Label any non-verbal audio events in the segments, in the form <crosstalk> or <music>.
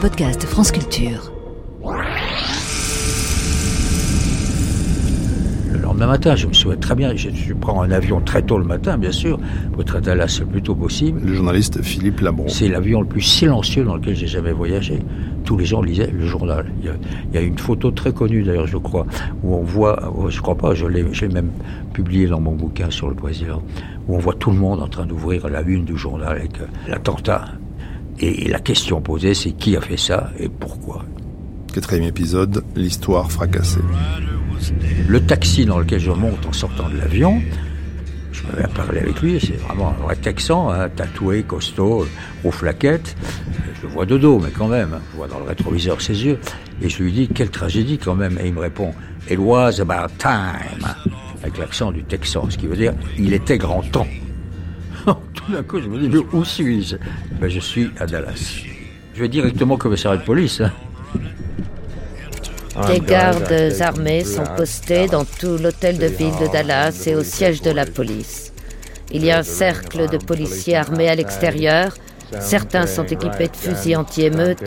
podcast France Culture. Le lendemain matin, je me souviens très bien, je, je prends un avion très tôt le matin, bien sûr, pour être à Dallas le plus tôt possible. Le journaliste Philippe Labron. C'est l'avion le plus silencieux dans lequel j'ai jamais voyagé. Tous les gens lisaient le journal. Il y a, il y a une photo très connue d'ailleurs, je crois, où on voit, oh, je crois pas, je l'ai, même publié dans mon bouquin sur le président, où on voit tout le monde en train d'ouvrir la une du journal avec l'attentat. Et la question posée, c'est qui a fait ça et pourquoi. Quatrième épisode, l'histoire fracassée. Le taxi dans lequel je monte en sortant de l'avion, je me mets à parler avec lui, c'est vraiment un vrai texan, hein, tatoué, costaud, aux flaquettes. Je le vois de dos, mais quand même, hein, je vois dans le rétroviseur ses yeux. Et je lui dis, quelle tragédie quand même. Et il me répond, It was about time, avec l'accent du texan, ce qui veut dire, il était grand temps. <laughs> Tout d'un coup, je me dis, mais où suis-je? Ben, Je suis à Dallas. Je vais directement au commissariat de police. Hein. Des gardes armés sont postés dans tout l'hôtel de ville de Dallas et au siège de la police. Il y a un cercle de policiers armés à l'extérieur. Certains sont équipés de fusils anti-émeutes.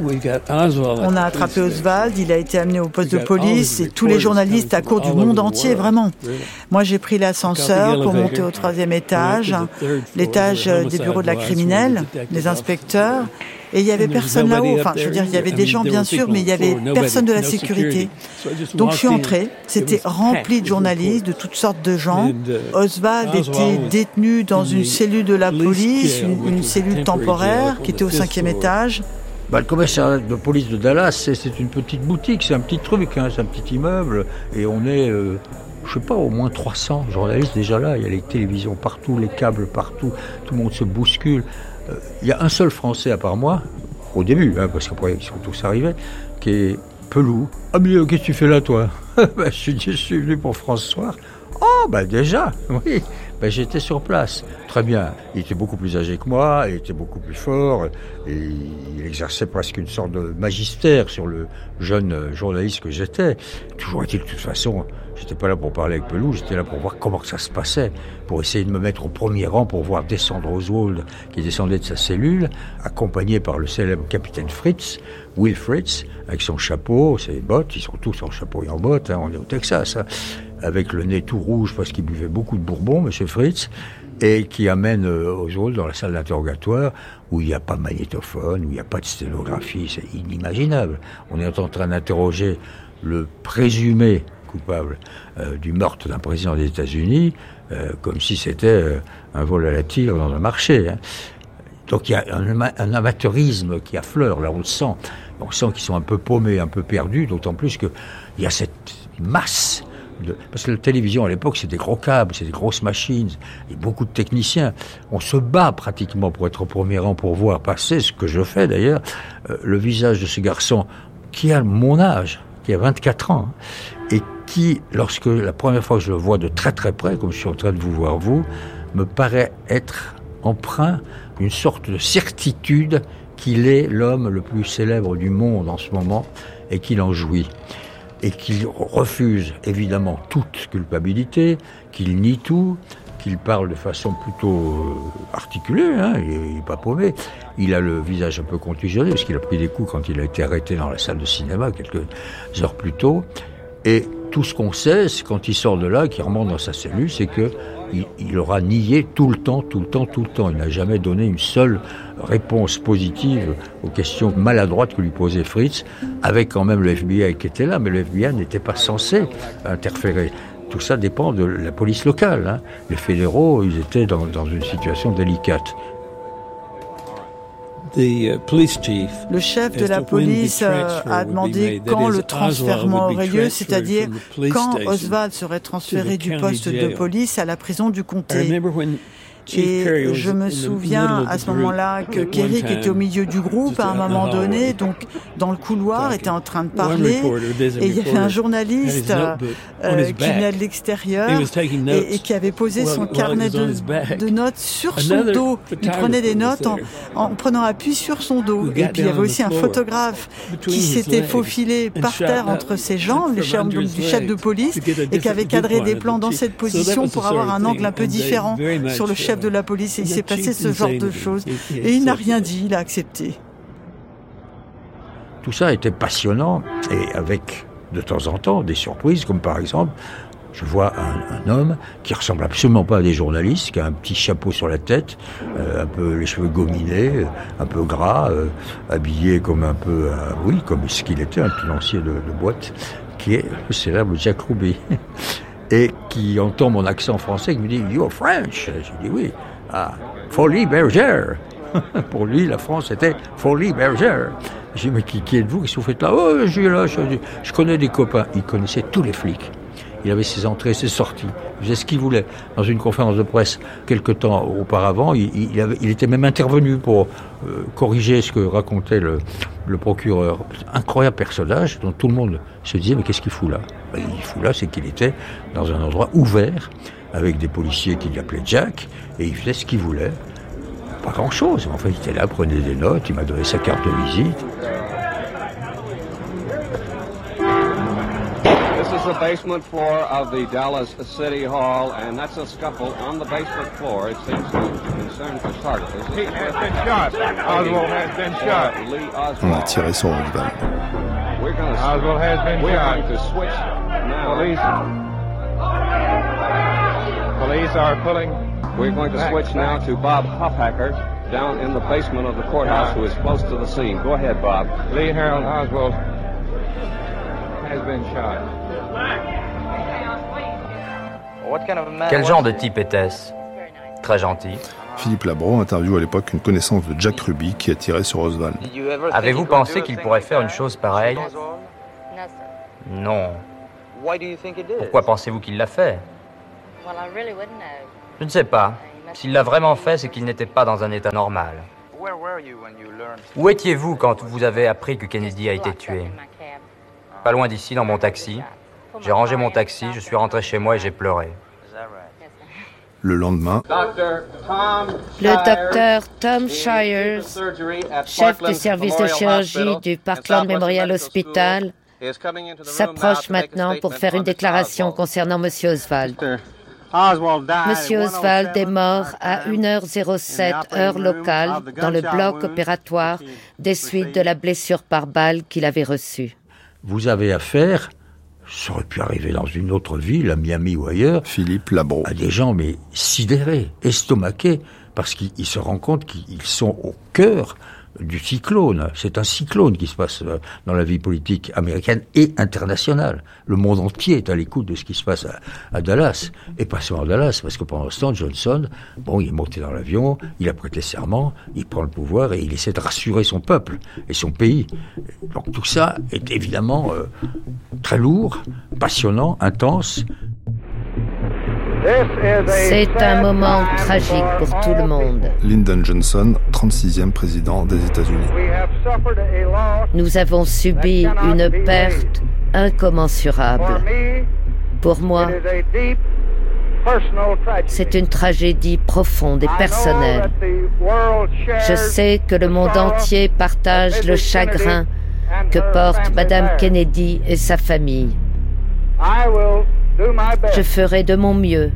On a attrapé Oswald, il a été amené au poste de police et tous les journalistes à court du monde entier, vraiment. Moi, j'ai pris l'ascenseur pour monter au troisième étage, l'étage des bureaux de la criminelle, des inspecteurs. Et il y avait personne là-haut. Enfin, je veux dire, il y avait des gens, bien sûr, mais il y avait personne de la sécurité. Donc, je suis entrée. C'était rempli de journalistes, de toutes sortes de gens. Oswald était détenu dans une cellule de la police, une, une cellule temporaire qui était au cinquième étage. Bah, le commissariat de police de Dallas, c'est, une petite boutique, c'est un petit truc, hein, c'est un petit immeuble, et on est, euh, je sais pas, au moins 300 journalistes déjà là. Il y a les télévisions partout, les câbles partout, tout le monde se bouscule. Euh, Il y a un seul Français à part moi, au début, hein, parce qu'après ils sont tous arrivés, qui est Pelou. Ah mais euh, qu'est-ce que tu fais là, toi? <laughs> Bah, je, suis, je suis venu pour François. Oh, bah déjà, <laughs> oui. Ben, j'étais sur place. Très bien. Il était beaucoup plus âgé que moi, il était beaucoup plus fort, et il exerçait presque une sorte de magistère sur le jeune euh, journaliste que j'étais. Toujours est-il, de toute façon, j'étais pas là pour parler avec Pelou, j'étais là pour voir comment ça se passait, pour essayer de me mettre au premier rang, pour voir descendre Oswald, qui descendait de sa cellule, accompagné par le célèbre capitaine Fritz, Will Fritz, avec son chapeau, ses bottes, ils sont tous en chapeau et en bottes, hein, on est au Texas, hein, avec le nez tout rouge parce qu'il buvait beaucoup de bourbon, Monsieur Fritz, et qui amène euh, Oswald dans la salle d'interrogatoire où il n'y a pas de magnétophone, où il n'y a pas de sténographie, c'est inimaginable. On est en train d'interroger le présumé coupable euh, du meurtre d'un président des États-Unis, euh, comme si c'était un vol à la tire dans un marché. hein. Donc il y a un, un amateurisme qui affleure, là on le sent. On sent qu'ils sont un peu paumés, un peu perdus, d'autant plus qu'il y a cette masse Parce que la télévision à l'époque c'est des gros câbles, c'est des grosses machines, et beaucoup de techniciens. On se bat pratiquement pour être au premier rang, pour voir passer, ce que je fais d'ailleurs, euh, le visage de ce garçon qui a mon âge, qui a 24 ans, et qui, lorsque la première fois que je le vois de très très près, comme je suis en train de vous voir vous, me paraît être empreint d'une sorte de certitude qu'il est l'homme le plus célèbre du monde en ce moment et qu'il en jouit. Et qu'il refuse évidemment toute culpabilité, qu'il nie tout, qu'il parle de façon plutôt euh, articulée, hein, il n'est pas paumé. Il a le visage un peu contusionné parce qu'il a pris des coups quand il a été arrêté dans la salle de cinéma quelques heures plus tôt. Et tout ce qu'on sait, c'est quand il sort de là, qu'il remonte dans sa cellule, c'est que il, aura nié tout le temps, tout le temps, tout le temps. Il n'a jamais donné une seule réponse positive aux questions maladroites que lui posait Fritz, avec quand même le FBI qui était là, mais le FBI n'était pas censé interférer. Tout ça dépend de la police locale. hein. Les fédéraux, ils étaient dans une situation délicate. Le chef de la police euh, a demandé quand le transfèrement aurait lieu, c'est-à-dire quand Oswald serait transféré du poste de police à la prison du comté. Et je me souviens à ce moment-là que Kerry, qui était au milieu du groupe à un moment donné, donc dans le couloir, était en train de parler. Et il y avait un journaliste euh, qui venait de l'extérieur et, et qui avait posé son carnet de, de notes sur son dos. Il prenait des notes en, en prenant appui sur son dos. Et puis il y avait aussi un photographe qui s'était faufilé par terre entre ses jambes, le chef, donc, du chef de police, et qui avait cadré des plans dans cette position pour avoir un angle un peu différent sur le chef de la police. Et il s'est passé ce genre de choses. Et il n'a rien dit, il a accepté. tout ça était passionnant et avec de temps en temps des surprises, comme par exemple je vois un, homme qui ressemble absolument pas à des journalistes, qui a un petit chapeau sur la tête, euh, un peu les cheveux gominés, euh, un peu gras, euh, habillé comme un peu, oui, comme ce qu'il était, un financier de, de, boîte, qui est le célèbre Jack Ruby, <laughs> et qui entend mon accent français, qui me dit You're French. Je dis oui. Ah, folie bergère. <laughs> Pour lui, la France était folie bergère. J'ai dit Mais qui, qui êtes-vous? Qu'est-ce que vous faites là? Oh, je suis là. Je, je connais des copains. Il connaissait tous les flics. Il avait ses entrées, ses sorties. Il faisait ce qu'il voulait. Dans une conférence de presse, quelque temps auparavant, il, était même intervenu pour euh, corriger ce que racontait le, le, procureur. Incroyable personnage dont tout le monde se disait, mais qu'est-ce qu'il fout là? Ben, Il fout là, c'est qu'il était dans un endroit ouvert, avec des policiers qui l'appelaient Jack, et il faisait ce qu'il voulait. Pas grand-chose. Enfin, il était là, prenait des notes, il m'a donné sa carte de visite. Basement floor of the Dallas City Hall, and that's a scuffle on the basement floor. It seems to concern photographers. He has been shot. Oswald has been uh, shot. Lee Oswald. On a tiré sur Oswald. We're going to, Oswald has been we're shot. going to switch now. Police. Police are pulling. We're going to switch now to Bob Hofhacker down in the basement of the courthouse, who is close to the scene. Go ahead, Bob. Lee Harold Oswald has been shot. Quel genre de type était-ce Très gentil. Philippe Labro interviewe à l'époque une connaissance de Jack Ruby qui a tiré sur Oswald. Avez-vous pensé qu'il pourrait faire une chose pareille? Non. Pourquoi pensez-vous qu'il l'a fait? Je ne sais pas. S'il l'a vraiment fait, c'est qu'il n'était pas dans un état normal. Où étiez-vous quand vous avez appris que Kennedy a été tué? Pas loin d'ici, dans mon taxi. J'ai rangé mon taxi, je suis rentré chez moi et j'ai pleuré. Le lendemain, le docteur Tom Shires, chef du service de chirurgie du Parkland Memorial Hospital, s'approche maintenant pour faire une déclaration concernant M. Oswald. M. Oswald est mort à 1h07 heure locale dans le bloc opératoire des suites de la blessure par balle qu'il avait reçue. Vous avez affaire ça aurait pu arriver dans une autre ville, à Miami ou ailleurs. Philippe Labro. À des gens, mais sidérés, estomaqués, parce qu'ils se rendent compte qu'ils sont au cœur du cyclone. C'est un cyclone qui se passe euh, dans la vie politique américaine et internationale. Le monde entier est à l'écoute de ce qui se passe à, Dallas. Et pas seulement à Dallas, parce que pendant ce temps, Johnson, bon, il est monté dans l'avion, il a prêté serment, il prend le pouvoir et il essaie de rassurer son peuple et son pays. Donc tout ça est évidemment euh, très lourd, passionnant, intense. C'est un moment tragique pour tout le monde. Lyndon Johnson, 36e président des États-Unis. Nous avons subi une perte incommensurable. Pour moi, c'est une tragédie profonde et personnelle. Je sais que le monde entier partage le chagrin que porte Madame Kennedy et sa famille. Je ferai de mon mieux.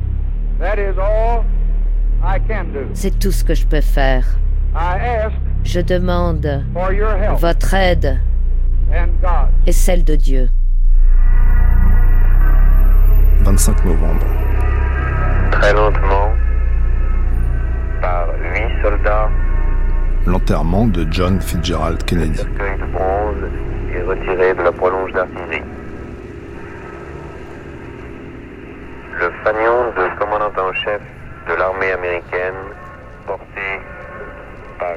C'est tout ce que je peux faire. Je demande votre aide et celle de Dieu. 25 novembre. Très lentement, par huit soldats, l'enterrement de John Fitzgerald Kennedy. Le cercueil de bronze est retiré de la prolonge d'artillerie. Le fanion de commandant en chef de l'armée américaine, porté par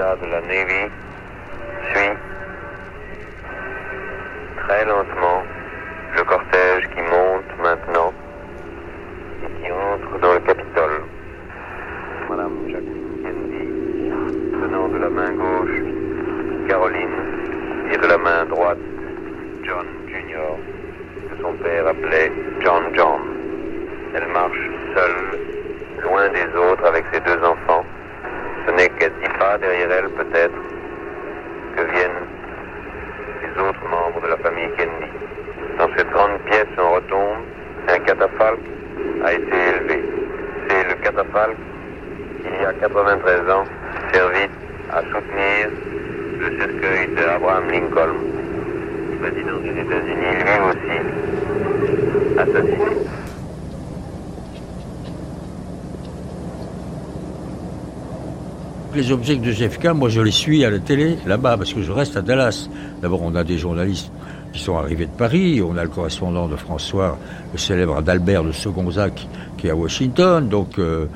de la Navy, suit très lentement le cortège qui monte maintenant et qui entre dans le Capitole. Madame Jacqueline Kennedy, tenant de la main gauche Caroline et de la main droite John Jr., que son père appelait John John. Elle marche seule, loin des autres avec ses deux enfants. Ce n'est qu'à dix peut-être que viennent les autres membres de la famille Kennedy. Dans cette grande pièce en retombe, un catafalque a été élevé. C'est le catafalque qui, il y a 93 ans, servi à soutenir le cercueil de Abraham Lincoln, président des États-Unis, lui aussi assassiné. Les objets de JFK, moi je les suis à la télé, là-bas, parce que je reste à Dallas. D'abord, on a des journalistes qui sont arrivés de Paris, on a le correspondant de François, le célèbre Adalbert de Segonzac, qui est à Washington, donc euh,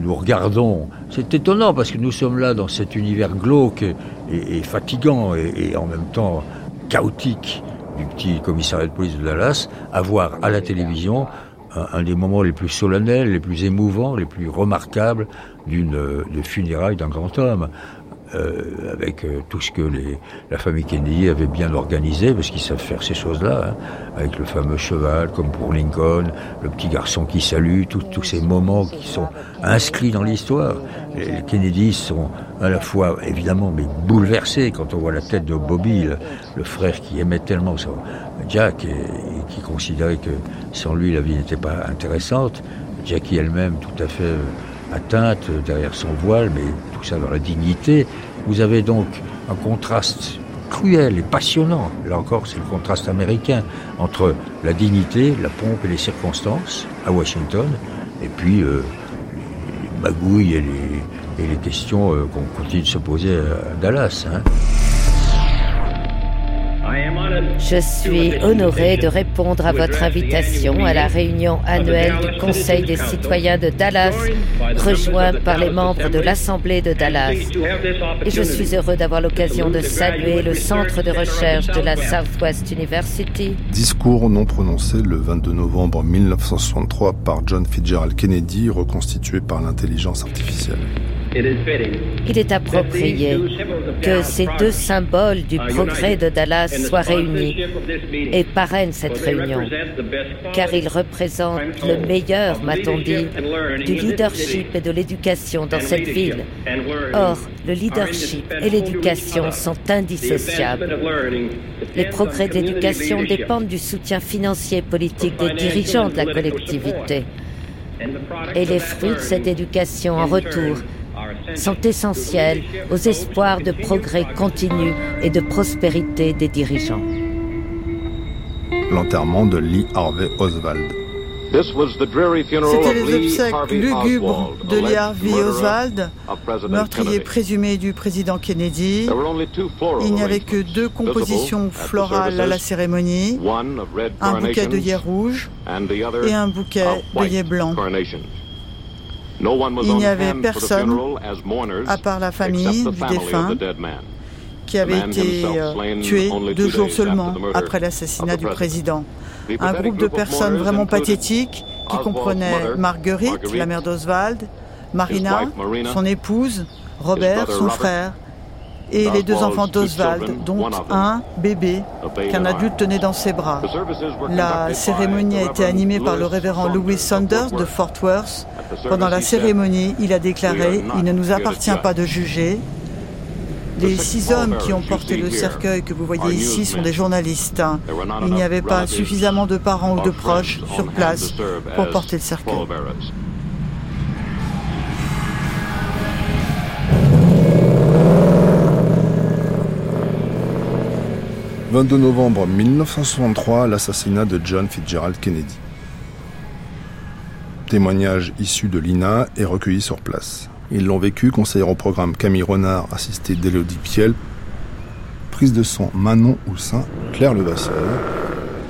nous regardons. C'est étonnant parce que nous sommes là dans cet univers glauque et, fatigant et, en même temps chaotique du petit commissariat de police de Dallas, à voir à la télévision un, des moments les plus solennels, les plus émouvants, les plus remarquables d'une de funérailles d'un grand homme. Euh, avec euh, tout ce que les, la famille Kennedy avait bien organisé, parce qu'ils savent faire ces choses-là, hein, avec le fameux cheval, comme pour Lincoln, le petit garçon qui salue, tous ces moments qui sont inscrits dans l'histoire. Les Kennedy sont à la fois, évidemment, mais bouleversés quand on voit la tête de Bobby, le, frère qui aimait tellement son Jack, qui considérait que sans lui, la vie n'était pas intéressante. Jackie elle-même, tout à fait euh, atteinte derrière son voile, mais tout ça dans la dignité. Vous avez donc un contraste cruel et passionnant, là encore c'est le contraste américain, entre la dignité, la pompe et les circonstances à Washington, et puis euh, les magouilles et les, questions euh, qu'on continue de se poser à Dallas. Hein. Je suis honoré de répondre à votre invitation à la réunion annuelle du Conseil des citoyens de Dallas, rejoint par les membres de l'Assemblée de Dallas. Et je suis heureux d'avoir l'occasion de saluer le centre de recherche de la Southwest University. Discours non prononcé le 22 novembre 1963 par John Fitzgerald Kennedy, reconstitué par l'intelligence artificielle. Il est approprié que ces deux symboles du progrès de Dallas soient réunis et parrainent cette réunion, car ils représentent le meilleur, m'a-t-on dit, du leadership et de l'éducation dans cette ville. Or, le leadership et l'éducation sont indissociables. Les progrès d'éducation dépendent du soutien financier et politique des dirigeants de la collectivité. Et les fruits de cette éducation en retour sont essentiels aux espoirs de progrès continu et de prospérité des dirigeants. L'enterrement de Lee Harvey Oswald. C'était les obsèques lugubres de Lee Harvey Oswald, meurtrier présumé du président Kennedy. Il n'y avait que deux compositions florales à la cérémonie, un bouquet d'œillets rouges et un bouquet d'œillets blancs. Il n'y avait personne, à part la famille du défunt, qui avait été euh, tué deux jours seulement après l'assassinat du président. Un groupe de personnes vraiment pathétiques qui comprenaient Marguerite, la mère d'Oswald, Marina, son épouse, Robert, son frère, et les deux enfants d'Oswald, dont un bébé qu'un adulte tenait dans ses bras. La cérémonie a été animée par le révérend Louis Saunders de Fort Worth. Pendant la cérémonie, il a déclaré Il ne nous appartient pas de juger. Les six hommes qui ont porté le cercueil que vous voyez ici sont des journalistes. Il n'y avait pas suffisamment de parents ou de proches sur place pour porter le cercueil. 22 novembre 1963, l'assassinat de John Fitzgerald Kennedy. Témoignage issu de l'INA et recueilli sur place. Ils l'ont vécu, conseiller au programme Camille Renard, assisté d'Élodie Piel, prise de son Manon Houssin, Claire Levasseur,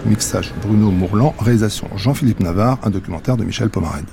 mixage Bruno Mourlan, réalisation Jean-Philippe Navarre, un documentaire de Michel Pomarède.